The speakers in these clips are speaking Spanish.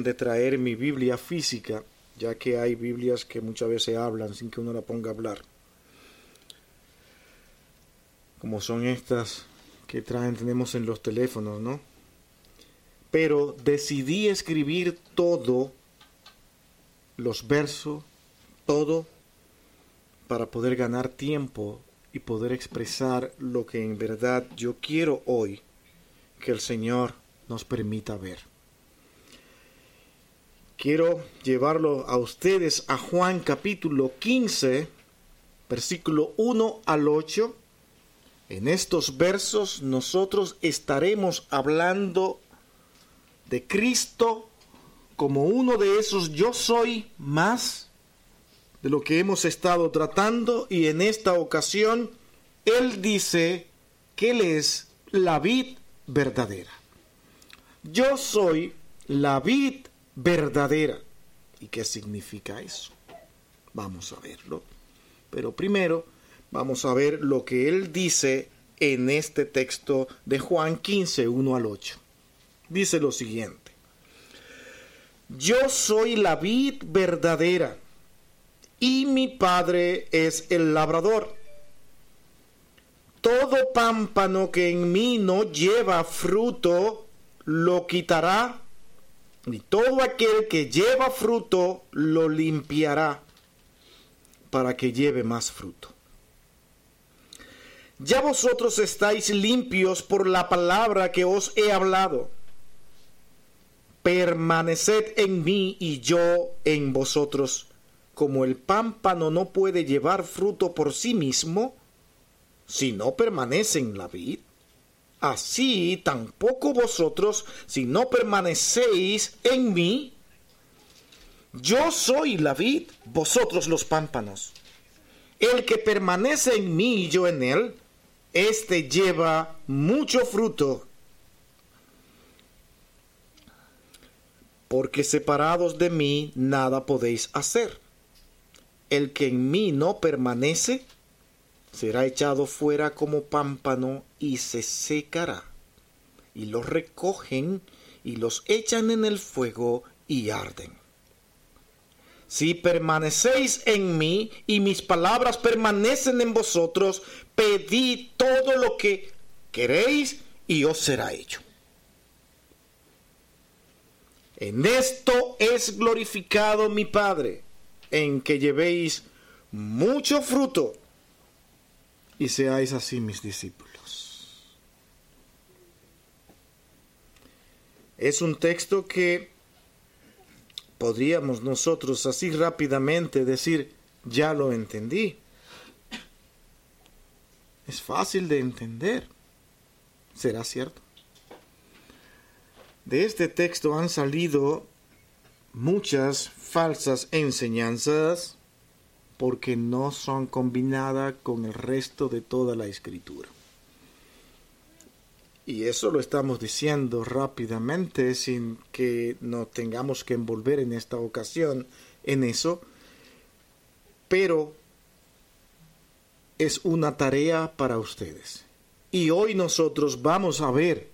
de traer mi Biblia física, ya que hay Biblias que muchas veces hablan sin que uno la ponga a hablar. Como son estas que traen, tenemos en los teléfonos, ¿no? Pero decidí escribir todo, los versos, todo, para poder ganar tiempo y poder expresar lo que en verdad yo quiero hoy que el Señor nos permita ver. Quiero llevarlo a ustedes a Juan capítulo 15, versículo 1 al 8. En estos versos nosotros estaremos hablando de Cristo como uno de esos yo soy más de lo que hemos estado tratando y en esta ocasión Él dice que Él es la vid verdadera. Yo soy la vid verdadera. ¿Y qué significa eso? Vamos a verlo. Pero primero vamos a ver lo que Él dice en este texto de Juan 15, 1 al 8. Dice lo siguiente. Yo soy la vid verdadera y mi Padre es el labrador. Todo pámpano que en mí no lleva fruto, lo quitará, y todo aquel que lleva fruto, lo limpiará, para que lleve más fruto. Ya vosotros estáis limpios por la palabra que os he hablado. Permaneced en mí y yo en vosotros como el pámpano no puede llevar fruto por sí mismo, si no permanece en la vid, así tampoco vosotros, si no permanecéis en mí. Yo soy la vid, vosotros los pámpanos. El que permanece en mí y yo en él, éste lleva mucho fruto. Porque separados de mí nada podéis hacer el que en mí no permanece, será echado fuera como pámpano y se secará. Y los recogen y los echan en el fuego y arden. Si permanecéis en mí y mis palabras permanecen en vosotros, pedid todo lo que queréis y os será hecho. En esto es glorificado mi Padre en que llevéis mucho fruto y seáis así mis discípulos. Es un texto que podríamos nosotros así rápidamente decir, ya lo entendí. Es fácil de entender. ¿Será cierto? De este texto han salido muchas falsas enseñanzas porque no son combinadas con el resto de toda la escritura. Y eso lo estamos diciendo rápidamente sin que nos tengamos que envolver en esta ocasión en eso, pero es una tarea para ustedes. Y hoy nosotros vamos a ver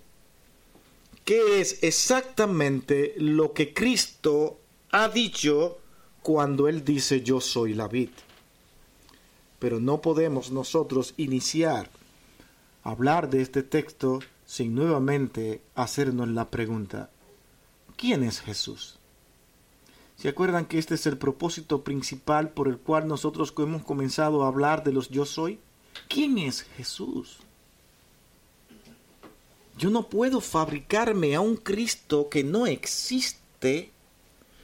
qué es exactamente lo que Cristo ha dicho cuando Él dice yo soy la vid. Pero no podemos nosotros iniciar a hablar de este texto sin nuevamente hacernos la pregunta, ¿quién es Jesús? ¿Se acuerdan que este es el propósito principal por el cual nosotros hemos comenzado a hablar de los yo soy? ¿Quién es Jesús? Yo no puedo fabricarme a un Cristo que no existe,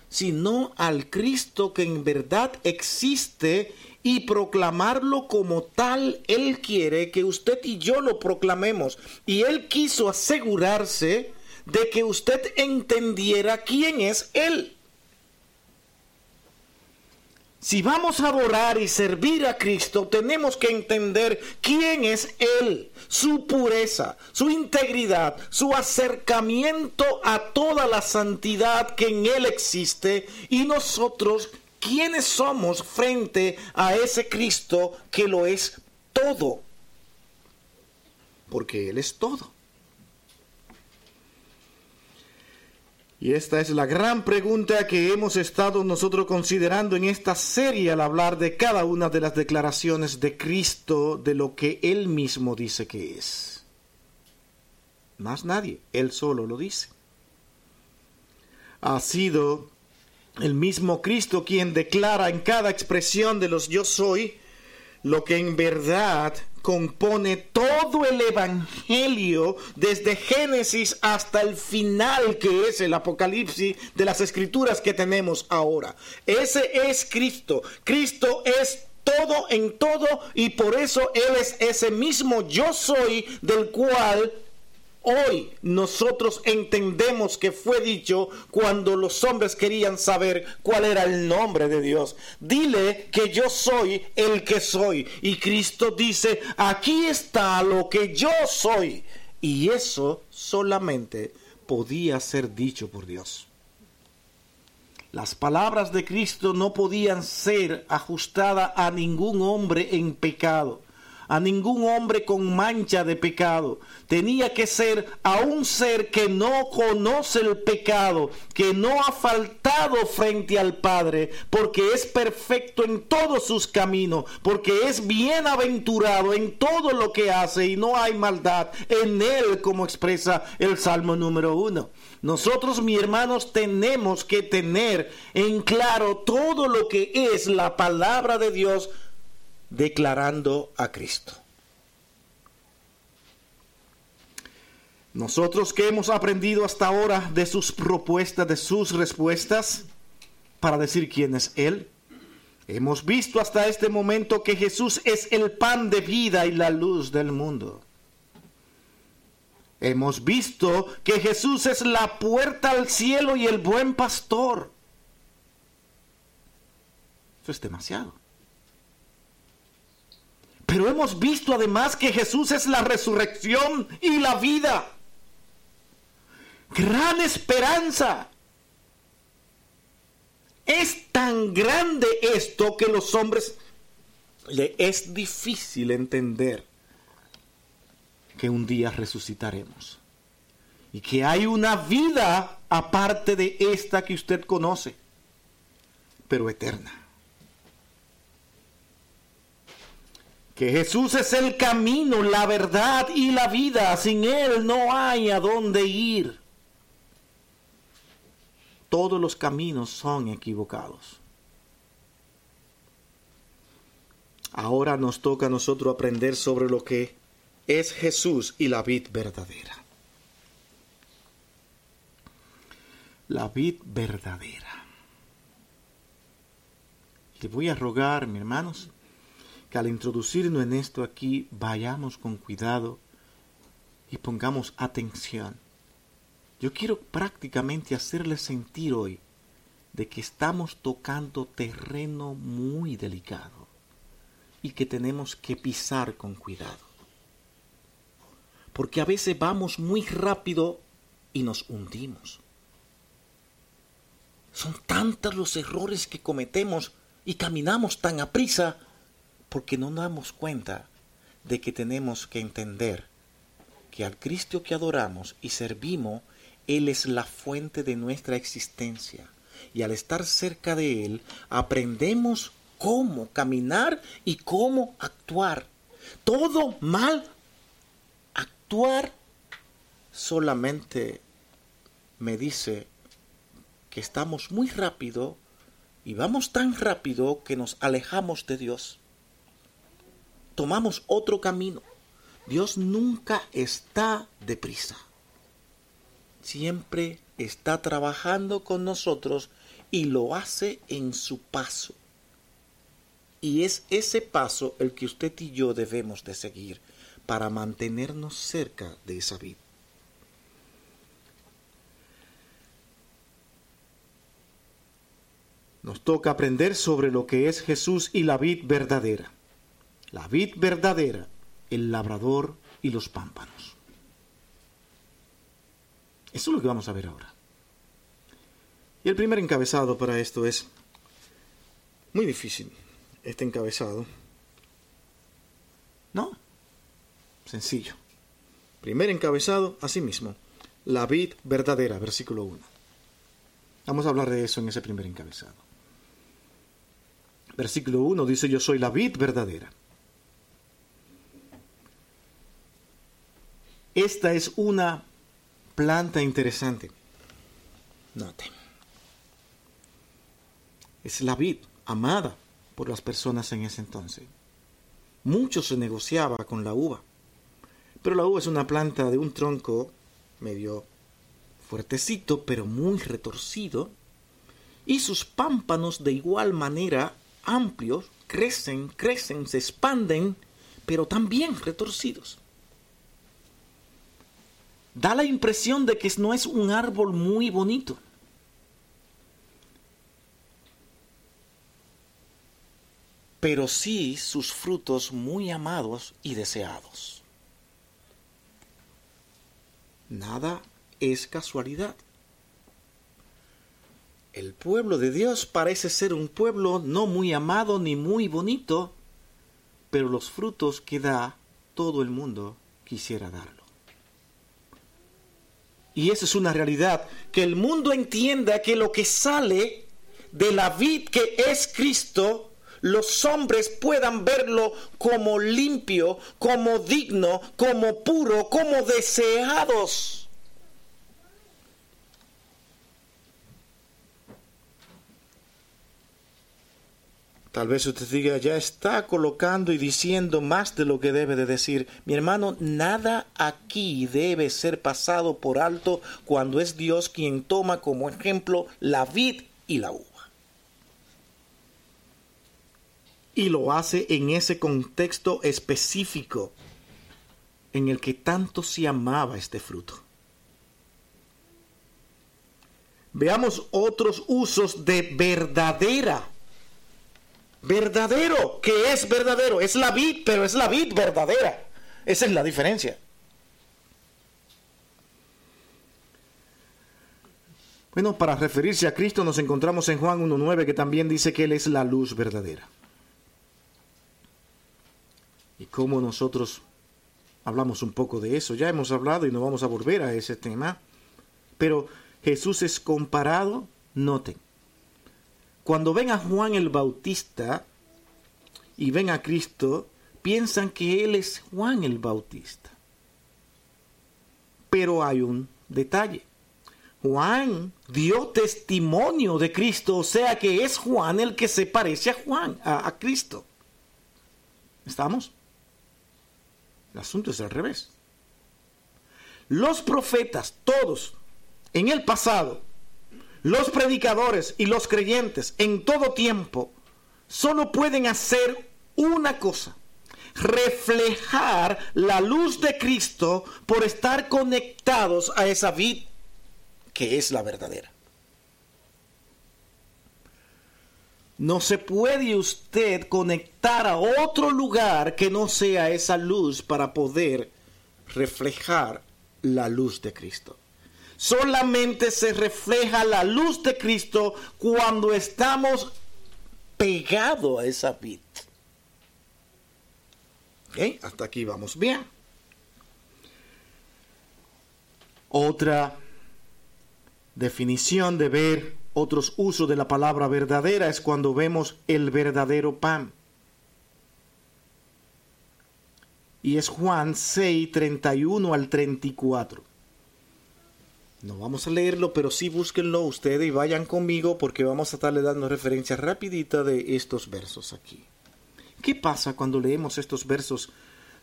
sino al Cristo que en verdad existe y proclamarlo como tal Él quiere que usted y yo lo proclamemos. Y Él quiso asegurarse de que usted entendiera quién es Él. Si vamos a adorar y servir a Cristo, tenemos que entender quién es Él, su pureza, su integridad, su acercamiento a toda la santidad que en Él existe y nosotros quiénes somos frente a ese Cristo que lo es todo. Porque Él es todo. Y esta es la gran pregunta que hemos estado nosotros considerando en esta serie al hablar de cada una de las declaraciones de Cristo de lo que Él mismo dice que es. Más nadie, Él solo lo dice. Ha sido el mismo Cristo quien declara en cada expresión de los yo soy lo que en verdad compone todo el Evangelio desde Génesis hasta el final que es el Apocalipsis de las escrituras que tenemos ahora. Ese es Cristo. Cristo es todo en todo y por eso Él es ese mismo yo soy del cual hoy nosotros entendemos que fue dicho cuando los hombres querían saber cuál era el nombre de Dios. Dile que yo soy el que soy. Y Cristo dice, aquí está lo que yo soy. Y eso solamente podía ser dicho por Dios. Las palabras de Cristo no podían ser ajustadas a ningún hombre en pecado a ningún hombre con mancha de pecado. Tenía que ser a un ser que no conoce el pecado, que no ha faltado frente al Padre, porque es perfecto en todos sus caminos, porque es bienaventurado en todo lo que hace y no hay maldad en él, como expresa el Salmo número uno. Nosotros, mis hermanos, tenemos que tener en claro todo lo que es la palabra de Dios declarando a Cristo. Nosotros que hemos aprendido hasta ahora de sus propuestas, de sus respuestas, para decir quién es Él, hemos visto hasta este momento que Jesús es el pan de vida y la luz del mundo. Hemos visto que Jesús es la puerta al cielo y el buen pastor. Eso es demasiado. Pero hemos visto además que Jesús es la resurrección y la vida. Gran esperanza. Es tan grande esto que los hombres le es difícil entender que un día resucitaremos y que hay una vida aparte de esta que usted conoce, pero eterna. Que Jesús es el camino, la verdad y la vida. Sin Él no hay a dónde ir. Todos los caminos son equivocados. Ahora nos toca a nosotros aprender sobre lo que es Jesús y la vid verdadera. La vid verdadera. Le voy a rogar, mis hermanos, al introducirnos en esto aquí vayamos con cuidado y pongamos atención. Yo quiero prácticamente hacerles sentir hoy de que estamos tocando terreno muy delicado y que tenemos que pisar con cuidado. Porque a veces vamos muy rápido y nos hundimos. Son tantos los errores que cometemos y caminamos tan a prisa porque no nos damos cuenta de que tenemos que entender que al Cristo que adoramos y servimos, Él es la fuente de nuestra existencia. Y al estar cerca de Él, aprendemos cómo caminar y cómo actuar. Todo mal actuar solamente me dice que estamos muy rápido y vamos tan rápido que nos alejamos de Dios tomamos otro camino. Dios nunca está deprisa. Siempre está trabajando con nosotros y lo hace en su paso. Y es ese paso el que usted y yo debemos de seguir para mantenernos cerca de esa vida. Nos toca aprender sobre lo que es Jesús y la vid verdadera la vid verdadera, el labrador y los pámpanos. Eso es lo que vamos a ver ahora. Y el primer encabezado para esto es muy difícil. Este encabezado. No. Sencillo. Primer encabezado, así mismo. La vid verdadera, versículo 1. Vamos a hablar de eso en ese primer encabezado. Versículo 1 dice, yo soy la vid verdadera. Esta es una planta interesante. Noten. Es la vid amada por las personas en ese entonces. Mucho se negociaba con la uva. Pero la uva es una planta de un tronco medio fuertecito, pero muy retorcido. Y sus pámpanos de igual manera amplios crecen, crecen, se expanden, pero también retorcidos da la impresión de que no es un árbol muy bonito. Pero sí sus frutos muy amados y deseados. Nada es casualidad. El pueblo de Dios parece ser un pueblo no muy amado ni muy bonito, pero los frutos que da todo el mundo quisiera darlo. Y eso es una realidad, que el mundo entienda que lo que sale de la vid que es Cristo, los hombres puedan verlo como limpio, como digno, como puro, como deseados. Tal vez usted diga, ya está colocando y diciendo más de lo que debe de decir. Mi hermano, nada aquí debe ser pasado por alto cuando es Dios quien toma como ejemplo la vid y la uva. Y lo hace en ese contexto específico en el que tanto se amaba este fruto. Veamos otros usos de verdadera verdadero. que es verdadero? Es la vid, pero es la vid verdadera. Esa es la diferencia. Bueno, para referirse a Cristo nos encontramos en Juan 1.9 que también dice que Él es la luz verdadera. Y cómo nosotros hablamos un poco de eso, ya hemos hablado y no vamos a volver a ese tema, pero Jesús es comparado, noten, cuando ven a Juan el Bautista y ven a Cristo, piensan que Él es Juan el Bautista. Pero hay un detalle. Juan dio testimonio de Cristo, o sea que es Juan el que se parece a Juan, a, a Cristo. ¿Estamos? El asunto es al revés. Los profetas, todos, en el pasado, los predicadores y los creyentes en todo tiempo solo pueden hacer una cosa, reflejar la luz de Cristo por estar conectados a esa vid que es la verdadera. No se puede usted conectar a otro lugar que no sea esa luz para poder reflejar la luz de Cristo. Solamente se refleja la luz de Cristo cuando estamos pegados a esa vid. Hasta aquí vamos bien. Otra definición de ver otros usos de la palabra verdadera es cuando vemos el verdadero pan. Y es Juan 6, 31 al 34. No vamos a leerlo, pero sí búsquenlo ustedes y vayan conmigo porque vamos a estarle dando referencia rapidita de estos versos aquí. ¿Qué pasa cuando leemos estos versos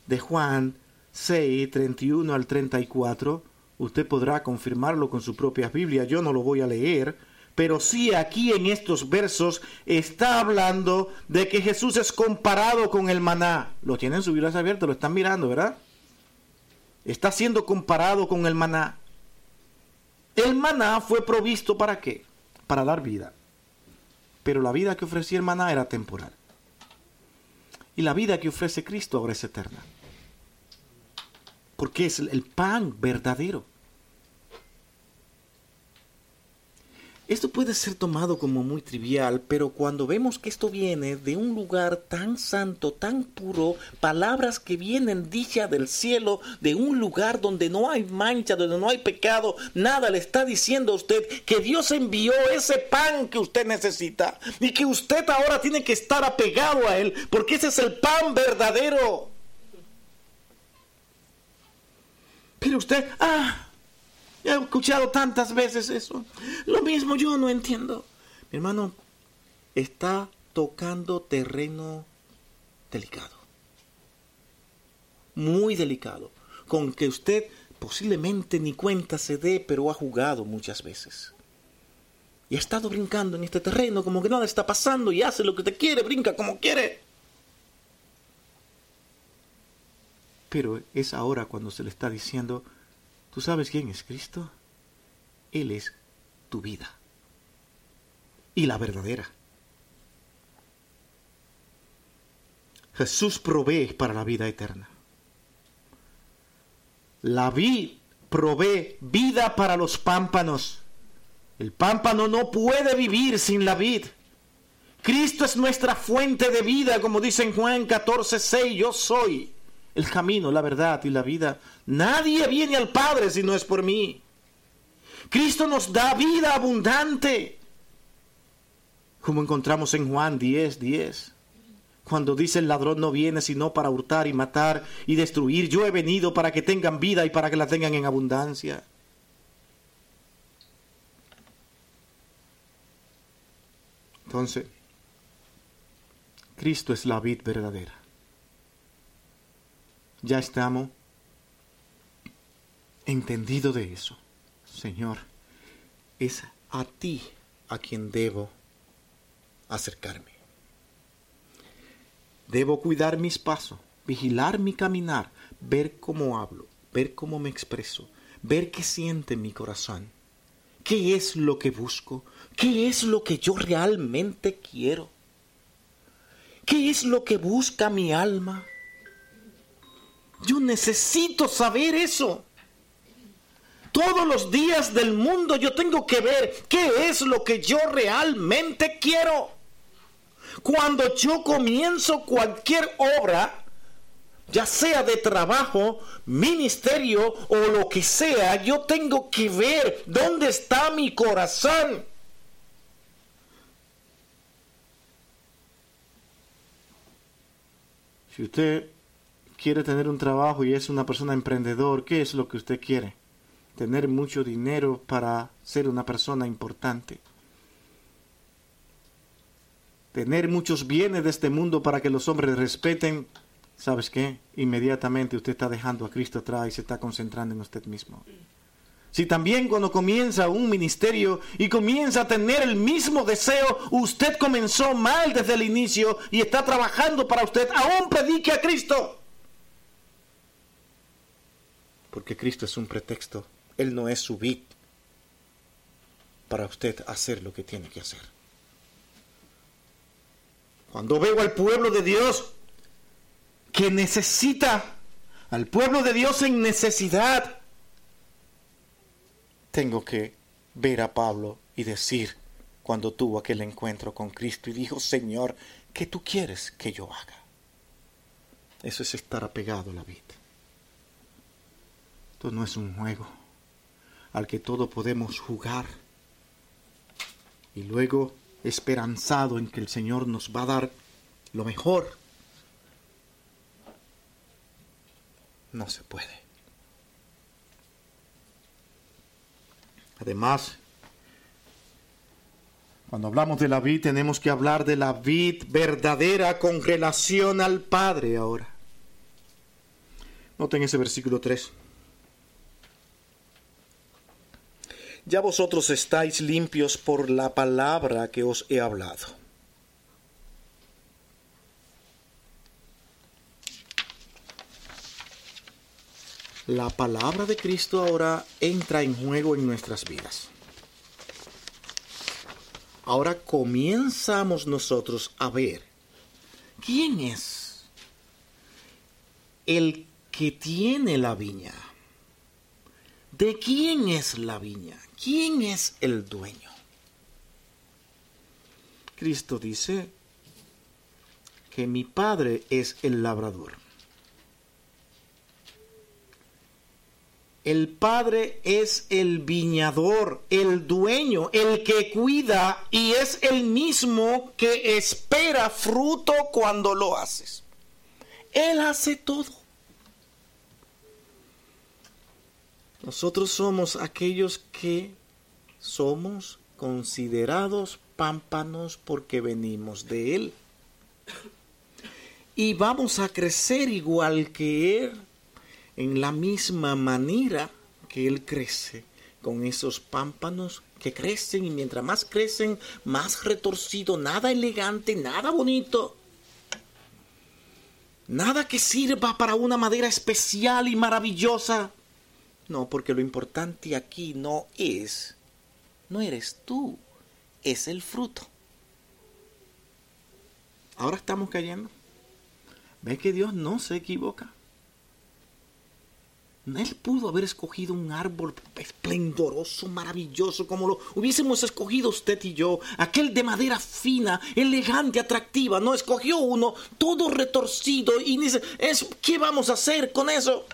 de Juan 6, 31 al 34? Usted podrá confirmarlo con su propia Biblia, yo no lo voy a leer, pero sí aquí en estos versos está hablando de que Jesús es comparado con el maná. Lo tienen su Biblia abierta, lo están mirando, ¿verdad? Está siendo comparado con el maná. El maná fue provisto para qué? Para dar vida. Pero la vida que ofrecía el maná era temporal. Y la vida que ofrece Cristo ahora es eterna. Porque es el pan verdadero. Esto puede ser tomado como muy trivial, pero cuando vemos que esto viene de un lugar tan santo, tan puro, palabras que vienen dichas del cielo, de un lugar donde no hay mancha, donde no hay pecado, nada le está diciendo a usted que Dios envió ese pan que usted necesita y que usted ahora tiene que estar apegado a él, porque ese es el pan verdadero. Pero usted, ah, he escuchado tantas veces eso. Lo mismo yo no entiendo. Mi hermano, está tocando terreno delicado. Muy delicado. Con que usted posiblemente ni cuenta se dé, pero ha jugado muchas veces. Y ha estado brincando en este terreno como que nada está pasando y hace lo que te quiere, brinca como quiere. Pero es ahora cuando se le está diciendo, ¿tú sabes quién es Cristo? Él es tu vida. Y la verdadera. Jesús provee para la vida eterna. La vid provee vida para los pámpanos. El pámpano no puede vivir sin la vid. Cristo es nuestra fuente de vida, como dice en Juan 14, 6, yo soy el camino, la verdad y la vida. Nadie viene al Padre si no es por mí. Cristo nos da vida abundante. Como encontramos en Juan 10, 10. Cuando dice el ladrón no viene sino para hurtar y matar y destruir. Yo he venido para que tengan vida y para que la tengan en abundancia. Entonces, Cristo es la vid verdadera. Ya estamos entendido de eso. Señor, es a ti a quien debo acercarme. Debo cuidar mis pasos, vigilar mi caminar, ver cómo hablo, ver cómo me expreso, ver qué siente mi corazón, qué es lo que busco, qué es lo que yo realmente quiero, qué es lo que busca mi alma. Yo necesito saber eso. Todos los días del mundo yo tengo que ver qué es lo que yo realmente quiero. Cuando yo comienzo cualquier obra, ya sea de trabajo, ministerio o lo que sea, yo tengo que ver dónde está mi corazón. Si usted quiere tener un trabajo y es una persona emprendedor, ¿qué es lo que usted quiere? Tener mucho dinero para ser una persona importante. Tener muchos bienes de este mundo para que los hombres respeten. ¿Sabes qué? Inmediatamente usted está dejando a Cristo atrás y se está concentrando en usted mismo. Si también cuando comienza un ministerio y comienza a tener el mismo deseo, usted comenzó mal desde el inicio y está trabajando para usted, aún predique a Cristo porque Cristo es un pretexto. Él no es su vid para usted hacer lo que tiene que hacer. Cuando veo al pueblo de Dios que necesita, al pueblo de Dios en necesidad, tengo que ver a Pablo y decir, cuando tuvo aquel encuentro con Cristo y dijo, Señor, ¿qué tú quieres que yo haga? Eso es estar apegado a la vida. Esto no es un juego al que todos podemos jugar y luego esperanzado en que el Señor nos va a dar lo mejor. No se puede. Además, cuando hablamos de la vid tenemos que hablar de la vid verdadera con relación al Padre ahora. Noten ese versículo 3. Ya vosotros estáis limpios por la palabra que os he hablado. La palabra de Cristo ahora entra en juego en nuestras vidas. Ahora comenzamos nosotros a ver quién es el que tiene la viña. ¿De quién es la viña? ¿Quién es el dueño? Cristo dice que mi Padre es el labrador. El Padre es el viñador, el dueño, el que cuida y es el mismo que espera fruto cuando lo haces. Él hace todo. Nosotros somos aquellos que somos considerados pámpanos porque venimos de Él. Y vamos a crecer igual que Él en la misma manera que Él crece con esos pámpanos que crecen y mientras más crecen, más retorcido, nada elegante, nada bonito. Nada que sirva para una madera especial y maravillosa. No, porque lo importante aquí no es, no eres tú, es el fruto. Ahora estamos cayendo. ¿Ves que Dios no se equivoca? Él pudo haber escogido un árbol esplendoroso, maravilloso, como lo hubiésemos escogido usted y yo, aquel de madera fina, elegante, atractiva. No escogió uno todo retorcido y dice, ¿qué vamos a hacer con eso?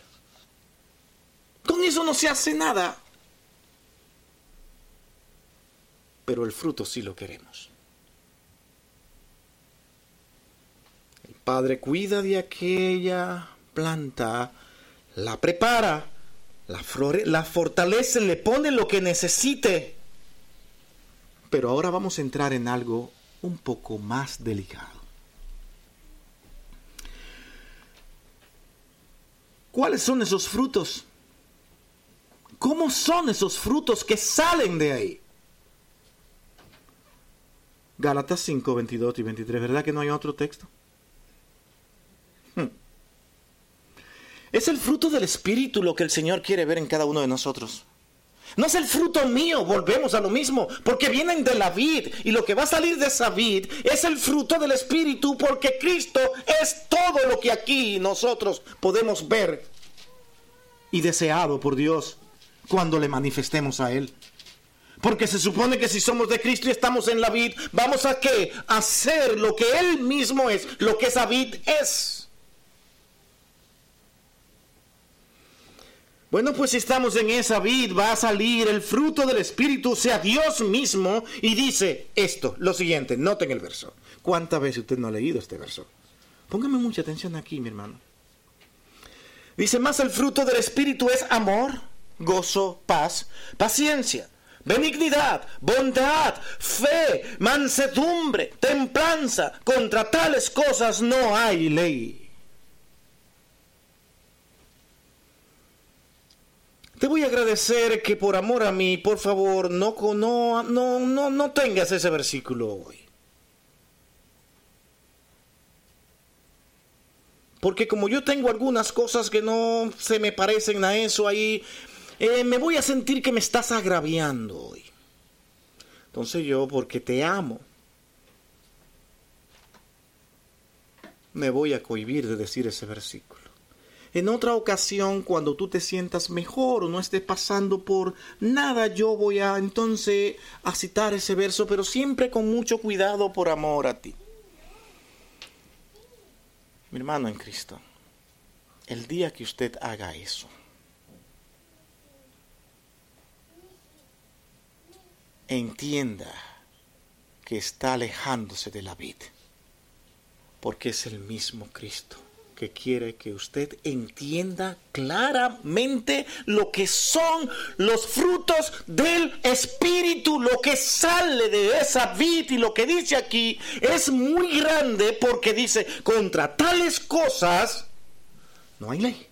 Con eso no se hace nada. Pero el fruto sí lo queremos. El Padre cuida de aquella planta la prepara, la, la fortalece, le pone lo que necesite. Pero ahora vamos a entrar en algo un poco más delicado. ¿Cuáles son esos frutos? ¿Cómo son esos frutos que salen de ahí? Gálatas 5, 22 y 23, ¿verdad que no hay otro texto? Es el fruto del Espíritu lo que el Señor quiere ver en cada uno de nosotros. No es el fruto mío, volvemos a lo mismo, porque vienen de la vid y lo que va a salir de esa vid es el fruto del Espíritu, porque Cristo es todo lo que aquí nosotros podemos ver y deseado por Dios cuando le manifestemos a Él. Porque se supone que si somos de Cristo y estamos en la vid, vamos a qué? Hacer lo que Él mismo es, lo que esa vid es. Bueno, pues si estamos en esa vid, va a salir el fruto del Espíritu, sea Dios mismo, y dice esto, lo siguiente, noten el verso. ¿Cuántas veces usted no ha leído este verso? Póngame mucha atención aquí, mi hermano. Dice, más el fruto del Espíritu es amor, gozo, paz, paciencia, benignidad, bondad, fe, mansedumbre, templanza. Contra tales cosas no hay ley. Te voy a agradecer que por amor a mí, por favor, no, no, no, no, no tengas ese versículo hoy. Porque como yo tengo algunas cosas que no se me parecen a eso ahí, eh, me voy a sentir que me estás agraviando hoy. Entonces yo, porque te amo, me voy a cohibir de decir ese versículo. En otra ocasión, cuando tú te sientas mejor o no estés pasando por nada, yo voy a entonces a citar ese verso, pero siempre con mucho cuidado por amor a ti. Mi hermano en Cristo, el día que usted haga eso, entienda que está alejándose de la vida, porque es el mismo Cristo que quiere que usted entienda claramente lo que son los frutos del Espíritu, lo que sale de esa vid y lo que dice aquí es muy grande porque dice, contra tales cosas no hay ley.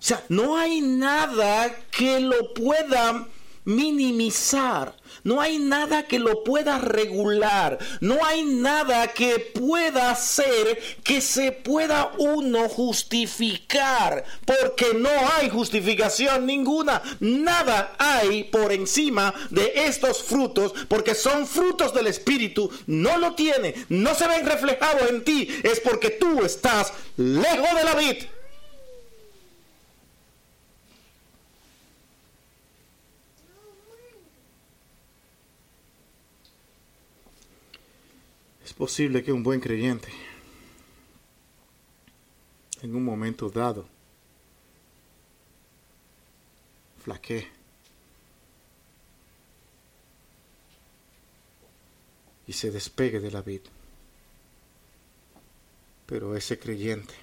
O sea, no hay nada que lo pueda minimizar. No hay nada que lo pueda regular. No hay nada que pueda hacer que se pueda uno justificar. Porque no hay justificación ninguna. Nada hay por encima de estos frutos. Porque son frutos del Espíritu. No lo tiene. No se ven reflejados en ti. Es porque tú estás lejos de la vid. Es posible que un buen creyente en un momento dado flaquee y se despegue de la vida. Pero ese creyente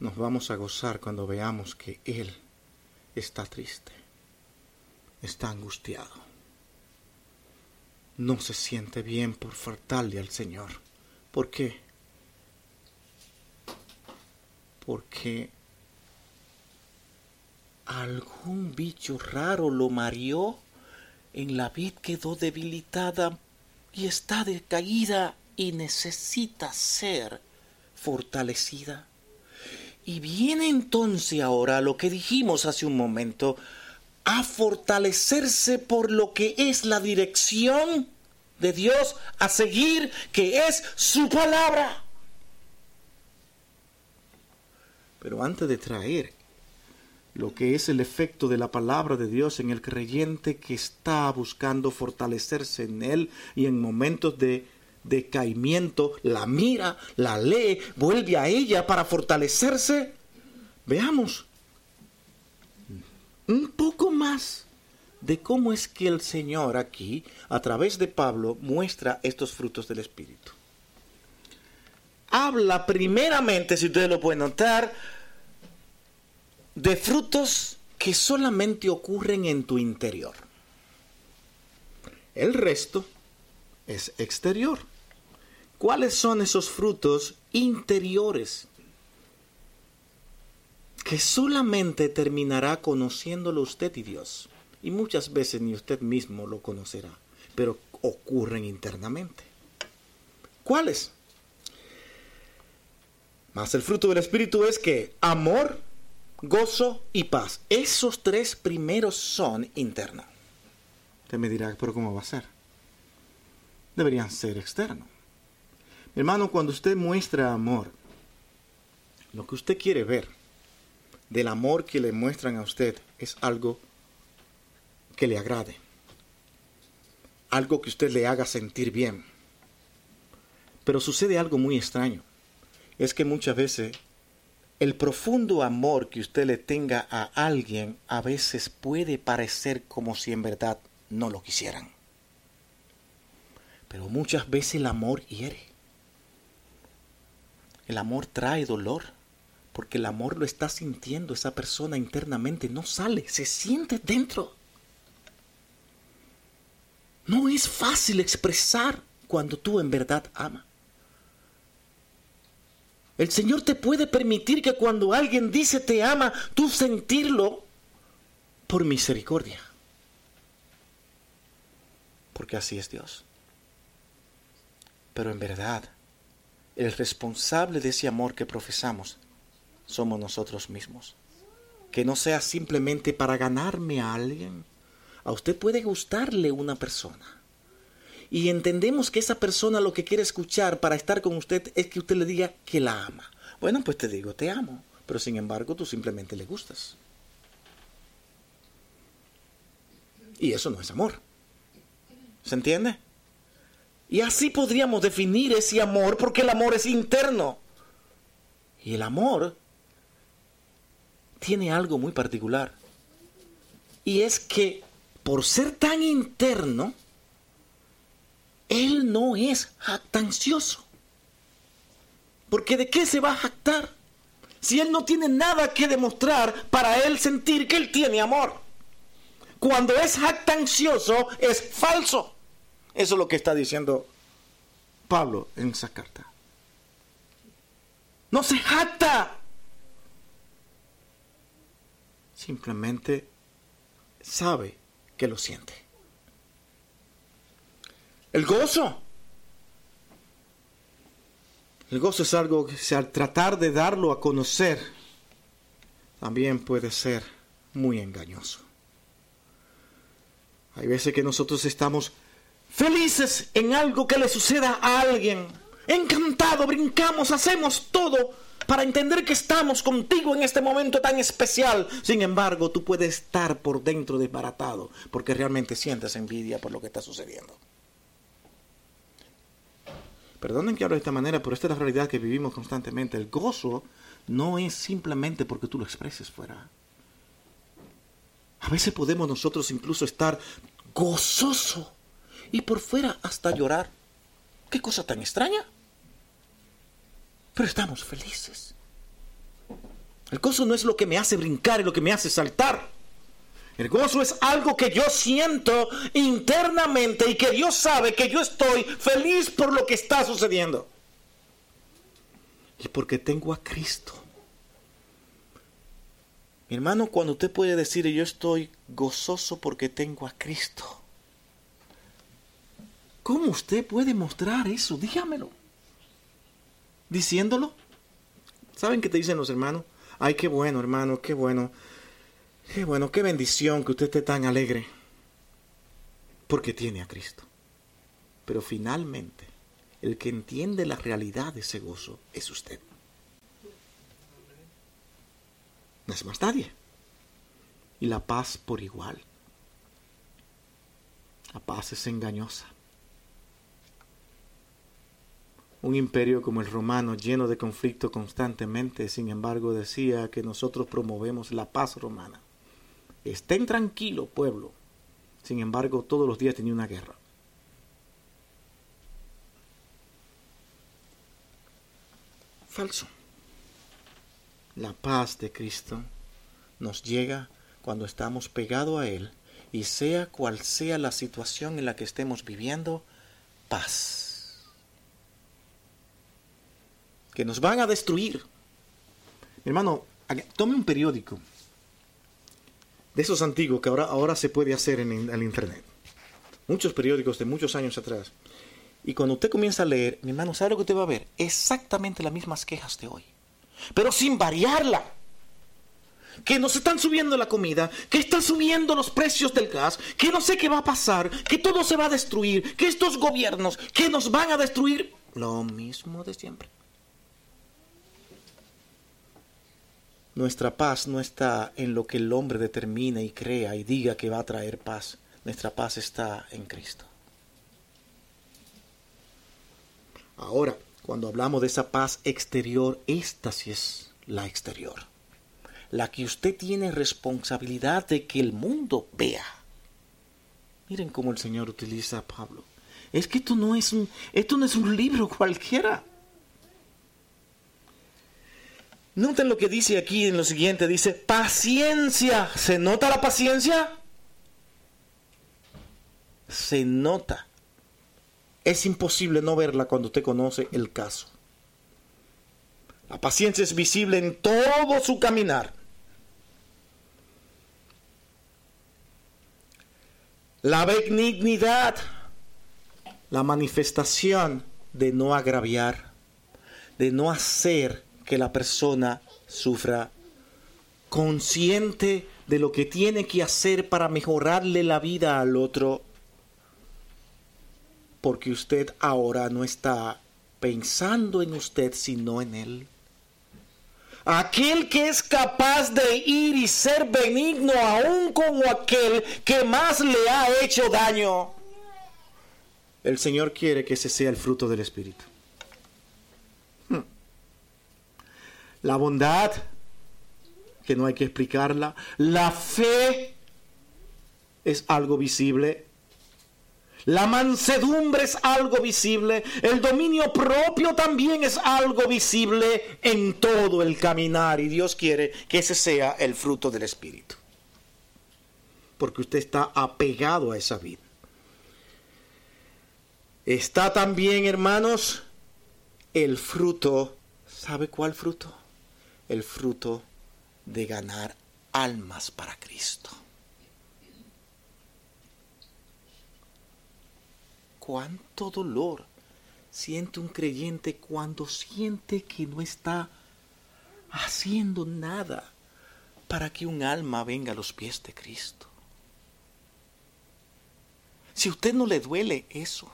nos vamos a gozar cuando veamos que Él está triste, está angustiado, no se siente bien por faltarle al Señor. ¿Por qué? Porque algún bicho raro lo mareó, en la vid quedó debilitada y está decaída y necesita ser fortalecida. Y viene entonces ahora lo que dijimos hace un momento, a fortalecerse por lo que es la dirección de Dios a seguir, que es su palabra. Pero antes de traer lo que es el efecto de la palabra de Dios en el creyente que está buscando fortalecerse en él y en momentos de decaimiento, la mira, la lee, vuelve a ella para fortalecerse. Veamos un poco más de cómo es que el Señor aquí, a través de Pablo, muestra estos frutos del Espíritu. Habla primeramente, si ustedes lo pueden notar, de frutos que solamente ocurren en tu interior. El resto es exterior. ¿Cuáles son esos frutos interiores? Que solamente terminará conociéndolo usted y Dios. Y muchas veces ni usted mismo lo conocerá, pero ocurren internamente. ¿Cuáles? Más el fruto del Espíritu es que amor, gozo y paz. Esos tres primeros son internos. Usted me dirá, pero ¿cómo va a ser? Deberían ser externos. Hermano, cuando usted muestra amor, lo que usted quiere ver del amor que le muestran a usted es algo que le agrade, algo que usted le haga sentir bien. Pero sucede algo muy extraño, es que muchas veces el profundo amor que usted le tenga a alguien a veces puede parecer como si en verdad no lo quisieran. Pero muchas veces el amor hiere. El amor trae dolor, porque el amor lo está sintiendo esa persona internamente, no sale, se siente dentro. No es fácil expresar cuando tú en verdad amas. El Señor te puede permitir que cuando alguien dice te ama, tú sentirlo por misericordia. Porque así es Dios. Pero en verdad, el responsable de ese amor que profesamos somos nosotros mismos. Que no sea simplemente para ganarme a alguien. A usted puede gustarle una persona y entendemos que esa persona lo que quiere escuchar para estar con usted es que usted le diga que la ama. Bueno, pues te digo, te amo, pero sin embargo tú simplemente le gustas. Y eso no es amor. ¿Se entiende? Y así podríamos definir ese amor porque el amor es interno. Y el amor tiene algo muy particular. Y es que por ser tan interno, él no es jactancioso. Porque ¿de qué se va a jactar? Si Él no tiene nada que demostrar para Él sentir que Él tiene amor. Cuando es jactancioso es falso. Eso es lo que está diciendo Pablo en esa carta. No se jacta. Simplemente sabe que lo siente. El gozo. El gozo es algo que al tratar de darlo a conocer, también puede ser muy engañoso. Hay veces que nosotros estamos felices en algo que le suceda a alguien. Encantado, brincamos, hacemos todo para entender que estamos contigo en este momento tan especial. Sin embargo, tú puedes estar por dentro desbaratado porque realmente sientes envidia por lo que está sucediendo. Perdonen que hable de esta manera, pero esta es la realidad que vivimos constantemente. El gozo no es simplemente porque tú lo expreses fuera. A veces podemos nosotros incluso estar gozoso y por fuera hasta llorar. Qué cosa tan extraña. Pero estamos felices. El gozo no es lo que me hace brincar y lo que me hace saltar. El gozo es algo que yo siento internamente y que Dios sabe que yo estoy feliz por lo que está sucediendo. Y porque tengo a Cristo. Mi hermano, cuando usted puede decir yo estoy gozoso porque tengo a Cristo. ¿Cómo usted puede mostrar eso? Dígamelo. Diciéndolo. ¿Saben qué te dicen los hermanos? Ay, qué bueno, hermano, qué bueno. Qué bueno, qué bendición que usted esté tan alegre. Porque tiene a Cristo. Pero finalmente, el que entiende la realidad de ese gozo es usted. No es más nadie. Y la paz por igual. La paz es engañosa. Un imperio como el romano, lleno de conflicto constantemente, sin embargo, decía que nosotros promovemos la paz romana. Estén tranquilos, pueblo. Sin embargo, todos los días tenía una guerra. Falso. La paz de Cristo nos llega cuando estamos pegados a Él y sea cual sea la situación en la que estemos viviendo, paz que nos van a destruir. hermano, tome un periódico de esos antiguos que ahora, ahora se puede hacer en el internet. Muchos periódicos de muchos años atrás. Y cuando usted comienza a leer, mi hermano, ¿sabe lo que usted va a ver? Exactamente las mismas quejas de hoy. Pero sin variarla. Que nos están subiendo la comida, que están subiendo los precios del gas, que no sé qué va a pasar, que todo se va a destruir, que estos gobiernos, que nos van a destruir. Lo mismo de siempre. Nuestra paz no está en lo que el hombre determina y crea y diga que va a traer paz. Nuestra paz está en Cristo. Ahora, cuando hablamos de esa paz exterior, esta sí es la exterior. La que usted tiene responsabilidad de que el mundo vea. Miren cómo el Señor utiliza a Pablo. Es que esto no es un, esto no es un libro cualquiera. Noten lo que dice aquí en lo siguiente, dice paciencia. ¿Se nota la paciencia? Se nota. Es imposible no verla cuando usted conoce el caso. La paciencia es visible en todo su caminar. La benignidad, la manifestación de no agraviar, de no hacer que la persona sufra, consciente de lo que tiene que hacer para mejorarle la vida al otro, porque usted ahora no está pensando en usted, sino en él. Aquel que es capaz de ir y ser benigno aún como aquel que más le ha hecho daño. El Señor quiere que ese sea el fruto del Espíritu. La bondad, que no hay que explicarla, la fe es algo visible, la mansedumbre es algo visible, el dominio propio también es algo visible en todo el caminar. Y Dios quiere que ese sea el fruto del Espíritu, porque usted está apegado a esa vida. Está también, hermanos, el fruto, ¿sabe cuál fruto? El fruto de ganar almas para Cristo. Cuánto dolor siente un creyente cuando siente que no está haciendo nada para que un alma venga a los pies de Cristo. Si a usted no le duele eso,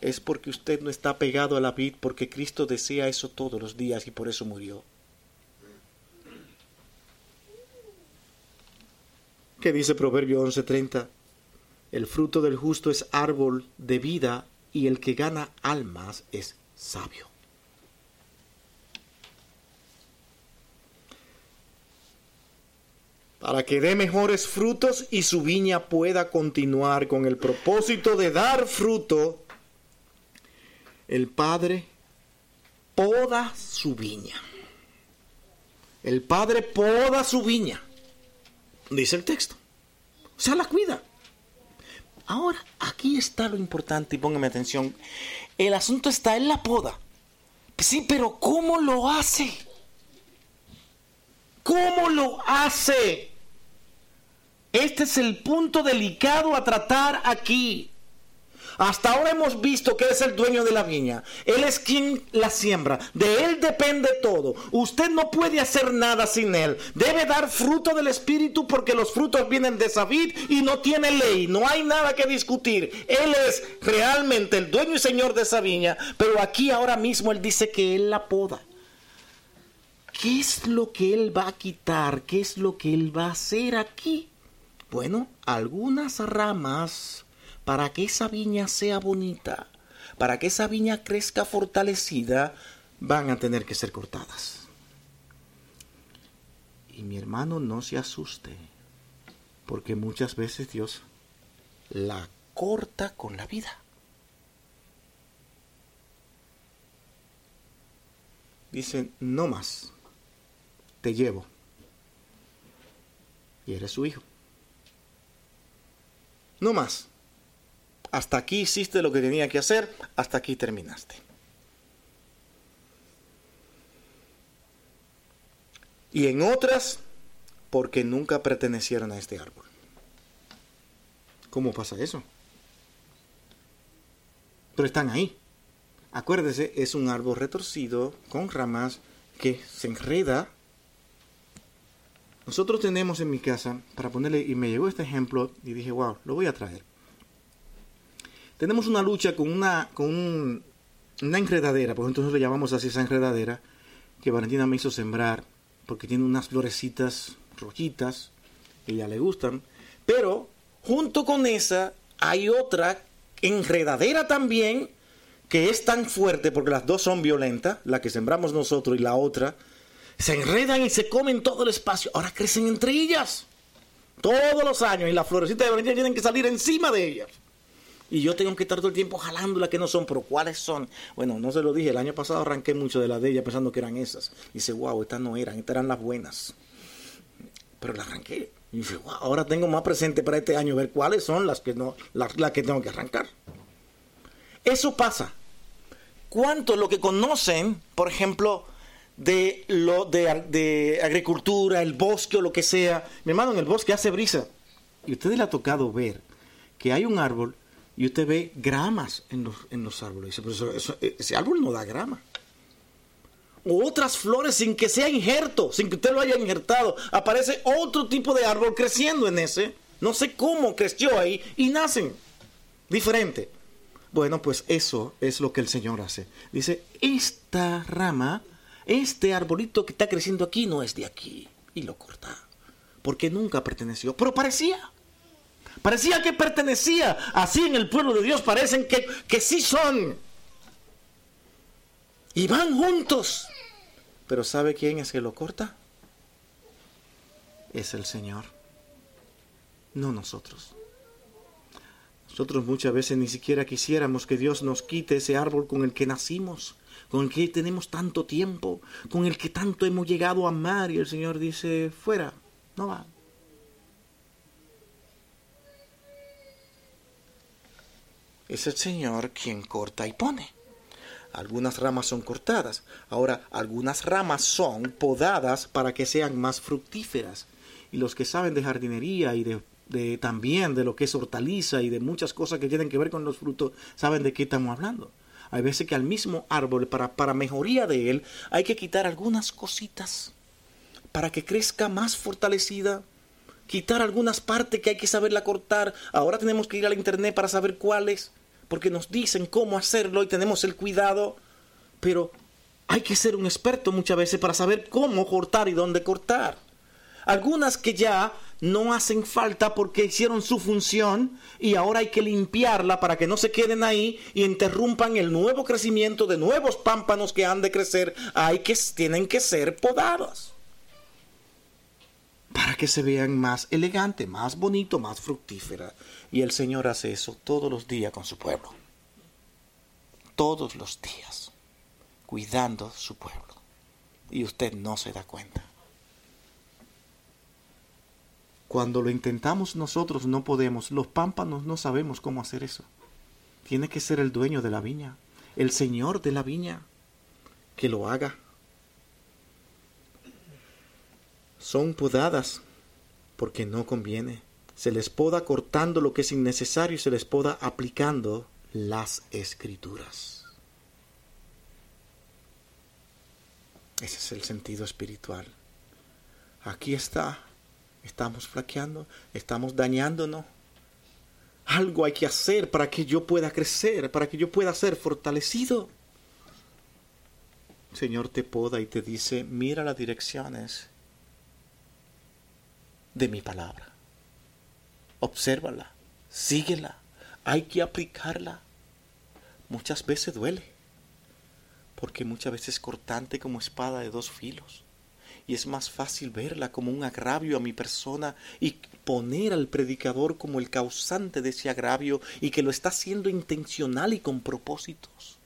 es porque usted no está pegado a la vid, porque Cristo desea eso todos los días y por eso murió. ¿Qué dice Proverbio 11:30? El fruto del justo es árbol de vida y el que gana almas es sabio. Para que dé mejores frutos y su viña pueda continuar con el propósito de dar fruto, el Padre poda su viña. El Padre poda su viña, dice el texto. O sea, la cuida. Ahora, aquí está lo importante y póngame atención. El asunto está en la poda. Sí, pero ¿cómo lo hace? ¿Cómo lo hace? Este es el punto delicado a tratar aquí. Hasta ahora hemos visto que es el dueño de la viña. Él es quien la siembra. De él depende todo. Usted no puede hacer nada sin él. Debe dar fruto del Espíritu porque los frutos vienen de David y no tiene ley. No hay nada que discutir. Él es realmente el dueño y señor de esa viña. Pero aquí ahora mismo él dice que él la poda. ¿Qué es lo que él va a quitar? ¿Qué es lo que él va a hacer aquí? Bueno, algunas ramas para que esa viña sea bonita, para que esa viña crezca fortalecida, van a tener que ser cortadas. Y mi hermano no se asuste, porque muchas veces Dios la corta con la vida. Dicen, no más, te llevo. Y eres su hijo. No más hasta aquí hiciste lo que tenía que hacer, hasta aquí terminaste. Y en otras, porque nunca pertenecieron a este árbol. ¿Cómo pasa eso? Pero están ahí. Acuérdese, es un árbol retorcido con ramas que se enreda. Nosotros tenemos en mi casa, para ponerle, y me llegó este ejemplo, y dije, wow, lo voy a traer tenemos una lucha con una, con una enredadera, por nosotros le llamamos así esa enredadera, que Valentina me hizo sembrar, porque tiene unas florecitas rojitas, que ya le gustan, pero junto con esa hay otra enredadera también, que es tan fuerte, porque las dos son violentas, la que sembramos nosotros y la otra, se enredan y se comen todo el espacio, ahora crecen entre ellas, todos los años, y las florecitas de Valentina tienen que salir encima de ellas. Y yo tengo que estar todo el tiempo jalándolas que no son, pero ¿cuáles son? Bueno, no se lo dije, el año pasado arranqué mucho de las de ella pensando que eran esas. Y dice, wow, estas no eran, estas eran las buenas. Pero las arranqué. Y dice, wow, ahora tengo más presente para este año ver cuáles son las que, no, las, que tengo que arrancar. Eso pasa. ¿Cuánto lo que conocen, por ejemplo, de lo de, agricultura, el bosque o lo que sea. Mi hermano, en el bosque hace brisa. Y a ustedes le ha tocado ver que hay un árbol y usted ve gramas en los, en los árboles. Dice, pero ese árbol no da grama. O otras flores sin que sea injerto, sin que usted lo haya injertado. Aparece otro tipo de árbol creciendo en ese. No sé cómo creció ahí y nacen diferente. Bueno, pues eso es lo que el Señor hace. Dice, esta rama, este arbolito que está creciendo aquí no es de aquí. Y lo corta. Porque nunca perteneció. Pero parecía. Parecía que pertenecía. Así en el pueblo de Dios parecen que, que sí son. Y van juntos. Pero ¿sabe quién es que lo corta? Es el Señor. No nosotros. Nosotros muchas veces ni siquiera quisiéramos que Dios nos quite ese árbol con el que nacimos, con el que tenemos tanto tiempo, con el que tanto hemos llegado a amar. Y el Señor dice, fuera, no va. Es el Señor quien corta y pone. Algunas ramas son cortadas. Ahora, algunas ramas son podadas para que sean más fructíferas. Y los que saben de jardinería y de, también de lo que es hortaliza y de muchas cosas que tienen que ver con los frutos, saben de qué estamos hablando. Hay veces que al mismo árbol, para, para mejoría de él, hay que quitar algunas cositas para que crezca más fortalecida, quitar algunas partes que hay que saberla cortar. Ahora tenemos que ir al internet para saber cuáles porque nos dicen cómo hacerlo y tenemos el cuidado, pero hay que ser un experto muchas veces para saber cómo cortar y dónde cortar. Algunas que ya no hacen falta porque hicieron su función y ahora hay que limpiarla para que no se queden ahí y interrumpan el nuevo crecimiento de nuevos pámpanos que han de crecer. Hay que tienen que ser podados para que se vean más elegante, más bonito, más fructífera. Y el Señor hace eso todos los días con su pueblo. Todos los días, cuidando su pueblo. Y usted no se da cuenta. Cuando lo intentamos nosotros no podemos. Los pámpanos no sabemos cómo hacer eso. Tiene que ser el dueño de la viña, el señor de la viña, que lo haga. Son podadas porque no conviene. Se les poda cortando lo que es innecesario y se les poda aplicando las escrituras. Ese es el sentido espiritual. Aquí está estamos flaqueando, estamos dañándonos. Algo hay que hacer para que yo pueda crecer, para que yo pueda ser fortalecido. Señor te poda y te dice, mira las direcciones de mi palabra. Obsérvala, síguela, hay que aplicarla. Muchas veces duele, porque muchas veces es cortante como espada de dos filos y es más fácil verla como un agravio a mi persona y poner al predicador como el causante de ese agravio y que lo está haciendo intencional y con propósitos.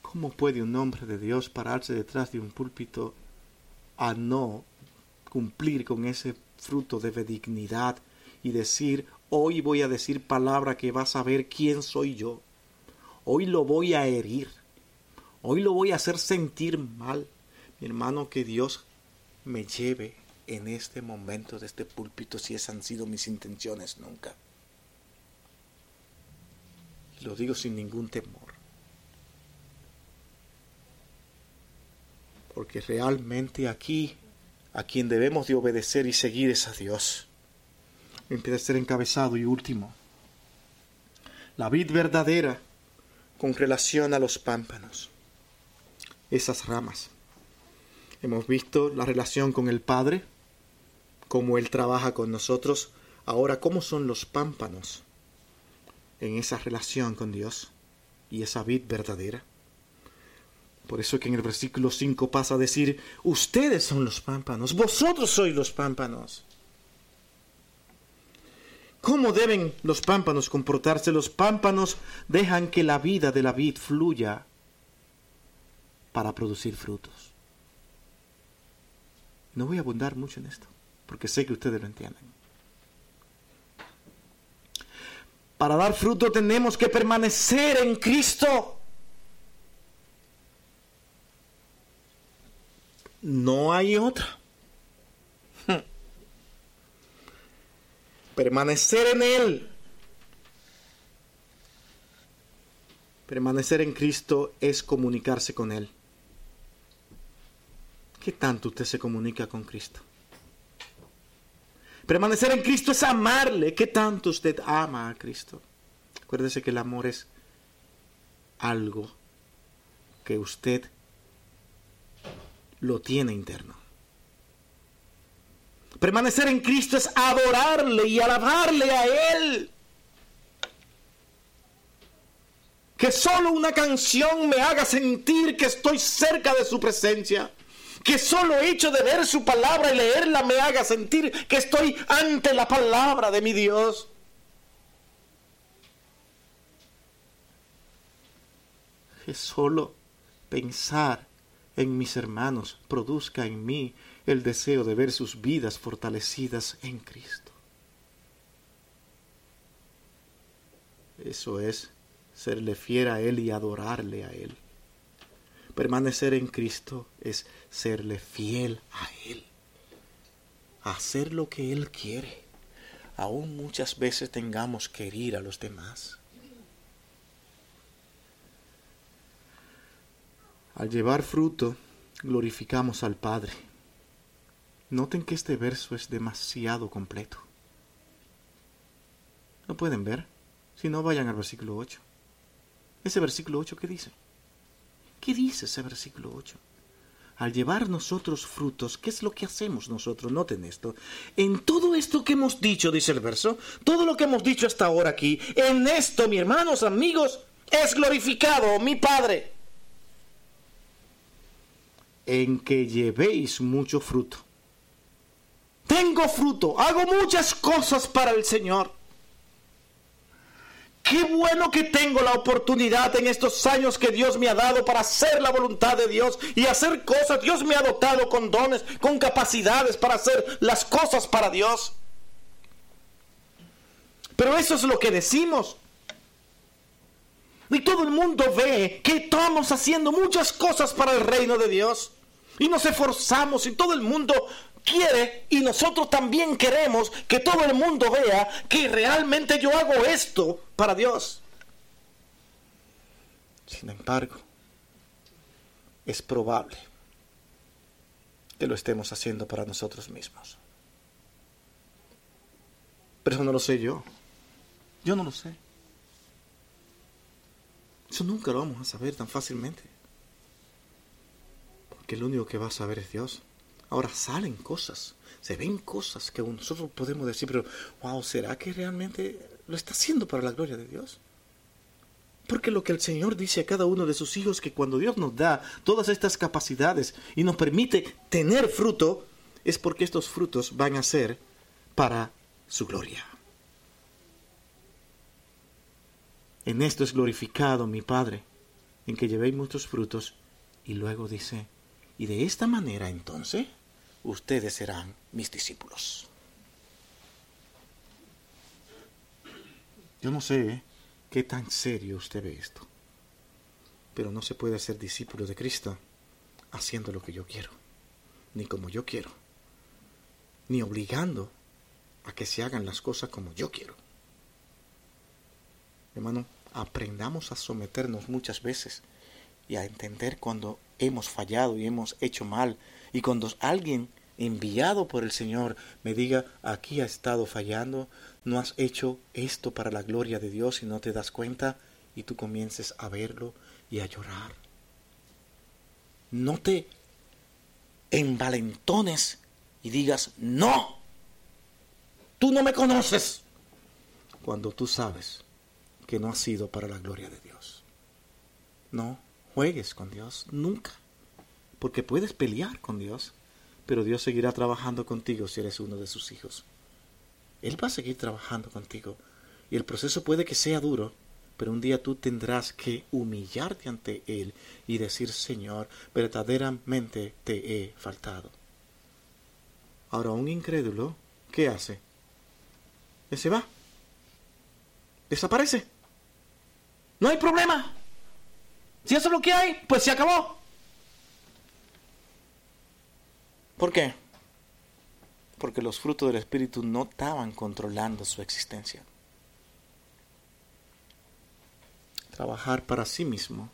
¿Cómo puede un hombre de Dios pararse detrás de un púlpito a no cumplir con ese fruto de benignidad y decir, hoy voy a decir palabra que va a saber quién soy yo? Hoy lo voy a herir Hoy lo voy a hacer sentir mal. Mi hermano, que Dios me lleve en este momento de este púlpito si esas han sido mis intenciones nunca. Lo digo sin ningún temor. Porque realmente aquí a quien debemos de obedecer y seguir es a Dios. Empieza a ser encabezado y último. La vid verdadera con relación a los pámpanos esas ramas. Hemos visto la relación con el Padre, cómo Él trabaja con nosotros. Ahora, ¿cómo son los pámpanos en esa relación con Dios y esa vid verdadera? Por eso que en el versículo 5 pasa a decir, ustedes son los pámpanos, vosotros sois los pámpanos. ¿Cómo deben los pámpanos comportarse? Los pámpanos dejan que la vida de la vid fluya para producir frutos. No voy a abundar mucho en esto, porque sé que ustedes lo entienden. Para dar fruto tenemos que permanecer en Cristo. No hay otra. Permanecer en Él. Permanecer en Cristo es comunicarse con Él. ¿Qué tanto usted se comunica con Cristo? Permanecer en Cristo es amarle. ¿Qué tanto usted ama a Cristo? Acuérdese que el amor es algo que usted lo tiene interno. Permanecer en Cristo es adorarle y alabarle a Él. Que solo una canción me haga sentir que estoy cerca de su presencia que solo hecho de ver su palabra y leerla me haga sentir que estoy ante la palabra de mi Dios. Que solo pensar en mis hermanos produzca en mí el deseo de ver sus vidas fortalecidas en Cristo. Eso es serle fiel a Él y adorarle a Él. Permanecer en Cristo es serle fiel a Él, hacer lo que Él quiere, aún muchas veces tengamos que herir a los demás. Al llevar fruto, glorificamos al Padre. Noten que este verso es demasiado completo. ¿No pueden ver? Si no, vayan al versículo 8. Ese versículo 8, ¿qué dice? ¿Qué dice ese versículo 8? al llevar nosotros frutos, ¿qué es lo que hacemos nosotros? Noten esto. En todo esto que hemos dicho, dice el verso, todo lo que hemos dicho hasta ahora aquí, en esto, mis hermanos, amigos, es glorificado mi Padre. En que llevéis mucho fruto. Tengo fruto, hago muchas cosas para el Señor. Qué bueno que tengo la oportunidad en estos años que Dios me ha dado para hacer la voluntad de Dios y hacer cosas. Dios me ha dotado con dones, con capacidades para hacer las cosas para Dios. Pero eso es lo que decimos. Y todo el mundo ve que estamos haciendo muchas cosas para el reino de Dios. Y nos esforzamos y todo el mundo quiere y nosotros también queremos que todo el mundo vea que realmente yo hago esto para Dios. Sin embargo, es probable que lo estemos haciendo para nosotros mismos. Pero eso no lo sé yo. Yo no lo sé. Eso nunca lo vamos a saber tan fácilmente. Porque el único que va a saber es Dios. Ahora salen cosas, se ven cosas que nosotros podemos decir, pero wow, ¿será que realmente lo está haciendo para la gloria de Dios? Porque lo que el Señor dice a cada uno de sus hijos, que cuando Dios nos da todas estas capacidades y nos permite tener fruto, es porque estos frutos van a ser para su gloria. En esto es glorificado mi Padre, en que llevéis muchos frutos. Y luego dice, y de esta manera entonces ustedes serán mis discípulos. Yo no sé qué tan serio usted ve esto, pero no se puede ser discípulo de Cristo haciendo lo que yo quiero, ni como yo quiero, ni obligando a que se hagan las cosas como yo quiero. Hermano, aprendamos a someternos muchas veces y a entender cuando hemos fallado y hemos hecho mal y cuando alguien enviado por el Señor me diga, aquí ha estado fallando, no has hecho esto para la gloria de Dios y no te das cuenta y tú comiences a verlo y a llorar. No te envalentones y digas, no, tú no me conoces, cuando tú sabes que no ha sido para la gloria de Dios. No juegues con Dios, nunca, porque puedes pelear con Dios, pero Dios seguirá trabajando contigo si eres uno de sus hijos. Él va a seguir trabajando contigo. Y el proceso puede que sea duro, pero un día tú tendrás que humillarte ante Él y decir, Señor, verdaderamente te he faltado. Ahora, un incrédulo, ¿qué hace? Se va. Desaparece. No hay problema. Si eso es lo que hay, pues se acabó. ¿Por qué? Porque los frutos del Espíritu no estaban controlando su existencia. Trabajar para sí mismo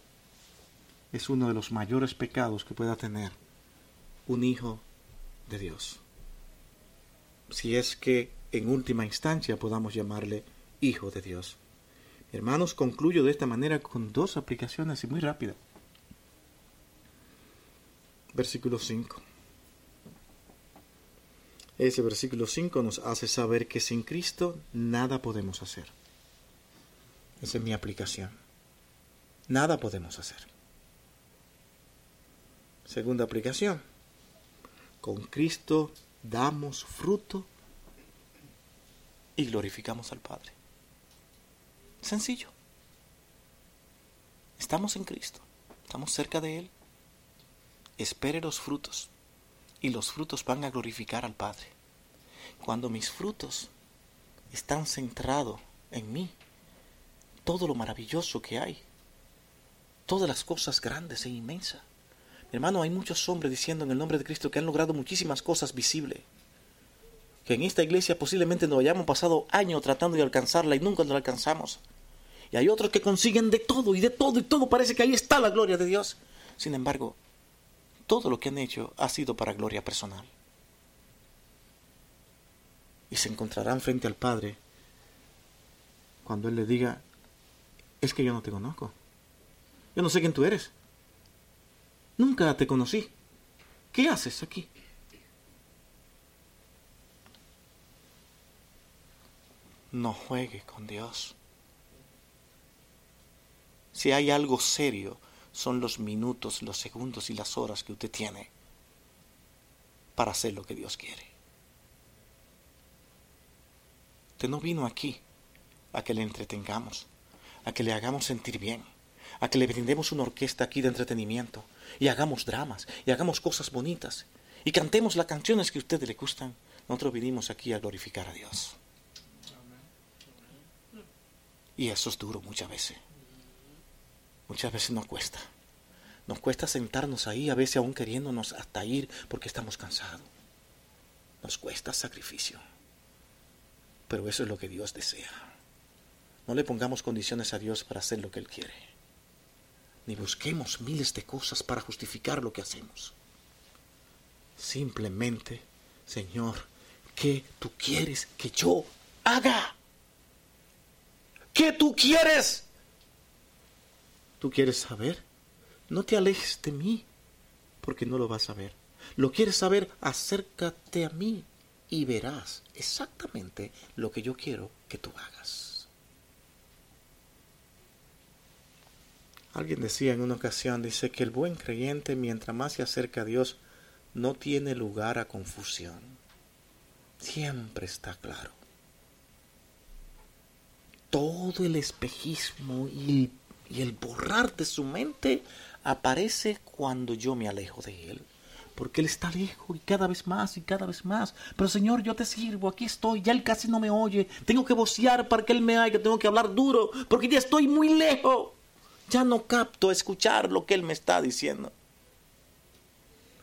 es uno de los mayores pecados que pueda tener un hijo de Dios. Si es que en última instancia podamos llamarle hijo de Dios. Hermanos, concluyo de esta manera con dos aplicaciones y muy rápidas. Versículo 5. Ese versículo 5 nos hace saber que sin Cristo nada podemos hacer. Esa es mi aplicación. Nada podemos hacer. Segunda aplicación. Con Cristo damos fruto y glorificamos al Padre. Sencillo. Estamos en Cristo. Estamos cerca de Él. Espere los frutos y los frutos van a glorificar al Padre. Cuando mis frutos están centrados en mí, todo lo maravilloso que hay, todas las cosas grandes e inmensas. Mi hermano, hay muchos hombres diciendo en el nombre de Cristo que han logrado muchísimas cosas visibles. Que en esta iglesia posiblemente nos hayamos pasado años tratando de alcanzarla y nunca la alcanzamos. Y hay otros que consiguen de todo y de todo y todo parece que ahí está la gloria de Dios. Sin embargo, todo lo que han hecho ha sido para gloria personal. Y se encontrarán frente al Padre cuando Él le diga, es que yo no te conozco. Yo no sé quién tú eres. Nunca te conocí. ¿qué haces aquí? No juegue con Dios. Si hay algo serio, son los minutos, los segundos y las horas que usted tiene para hacer lo que Dios quiere. Usted no vino aquí a que le entretengamos, a que le hagamos sentir bien, a que le brindemos una orquesta aquí de entretenimiento y hagamos dramas y hagamos cosas bonitas y cantemos las canciones que a usted le gustan. Nosotros vinimos aquí a glorificar a Dios. Y eso es duro muchas veces. Muchas veces nos cuesta. Nos cuesta sentarnos ahí, a veces aún queriéndonos hasta ir porque estamos cansados. Nos cuesta sacrificio. Pero eso es lo que Dios desea. No le pongamos condiciones a Dios para hacer lo que Él quiere. Ni busquemos miles de cosas para justificar lo que hacemos. Simplemente, Señor, ¿qué tú quieres que yo haga? ¿Qué tú quieres? ¿Tú quieres saber? No te alejes de mí, porque no lo vas a ver. ¿Lo quieres saber? Acércate a mí y verás exactamente lo que yo quiero que tú hagas. Alguien decía en una ocasión, dice que el buen creyente mientras más se acerca a Dios no tiene lugar a confusión. Siempre está claro. Todo el espejismo y, y el borrar de su mente aparece cuando yo me alejo de Él porque Él está lejos y cada vez más y cada vez más. Pero Señor, yo te sirvo, aquí estoy, ya Él casi no me oye, tengo que vocear para que Él me oiga, tengo que hablar duro, porque ya estoy muy lejos. Ya no capto escuchar lo que Él me está diciendo.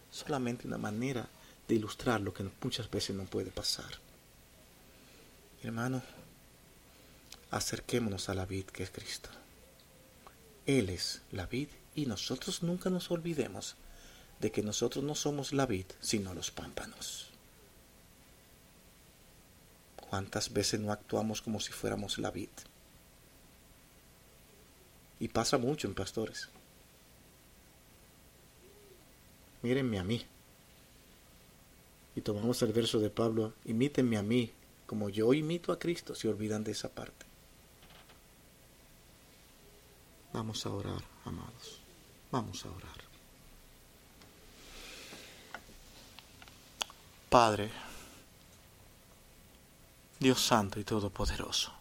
Solamente una manera de ilustrar lo que muchas veces no puede pasar. Hermano, acerquémonos a la vid que es Cristo. Él es la vid y nosotros nunca nos olvidemos de que nosotros no somos la vid, sino los pámpanos. ¿Cuántas veces no actuamos como si fuéramos la vid? Y pasa mucho en pastores. Mírenme a mí. Y tomamos el verso de Pablo, imítenme a mí, como yo imito a Cristo, se olvidan de esa parte. Vamos a orar, amados. Vamos a orar. Padre, Dios Santo y Todopoderoso.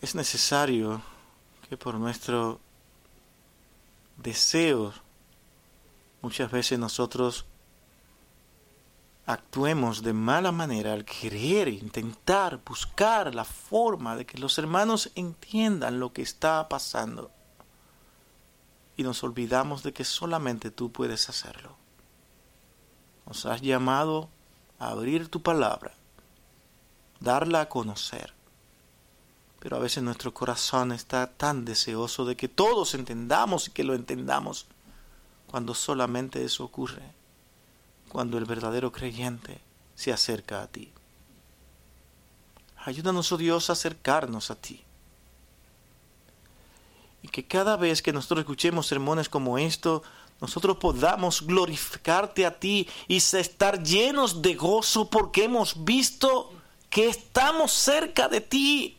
Es necesario que por nuestro deseo muchas veces nosotros actuemos de mala manera al querer intentar buscar la forma de que los hermanos entiendan lo que está pasando y nos olvidamos de que solamente tú puedes hacerlo. Nos has llamado a abrir tu palabra, darla a conocer. Pero a veces nuestro corazón está tan deseoso de que todos entendamos y que lo entendamos, cuando solamente eso ocurre, cuando el verdadero creyente se acerca a ti. Ayúdanos, oh Dios, a acercarnos a ti y que cada vez que nosotros escuchemos sermones como esto, nosotros podamos glorificarte a ti y estar llenos de gozo porque hemos visto que estamos cerca de ti.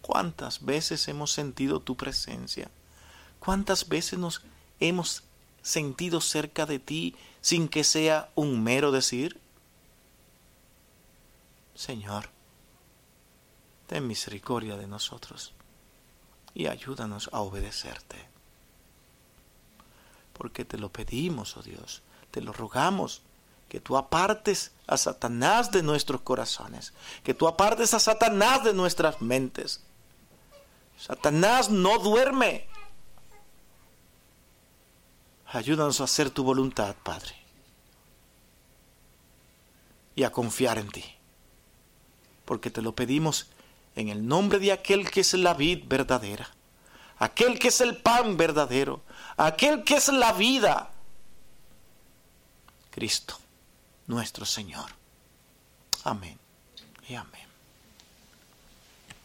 ¿Cuántas veces hemos sentido tu presencia? ¿Cuántas veces nos hemos sentido cerca de ti sin que sea un mero decir? Señor, ten misericordia de nosotros y ayúdanos a obedecerte. Porque te lo pedimos, oh Dios, te lo rogamos, que tú apartes a Satanás de nuestros corazones, que tú apartes a Satanás de nuestras mentes. Satanás no duerme. Ayúdanos a hacer tu voluntad, Padre, y a confiar en ti, porque te lo pedimos en el nombre de aquel que es la vid verdadera, aquel que es el pan verdadero, aquel que es la vida, Cristo, nuestro Señor. Amén y amén.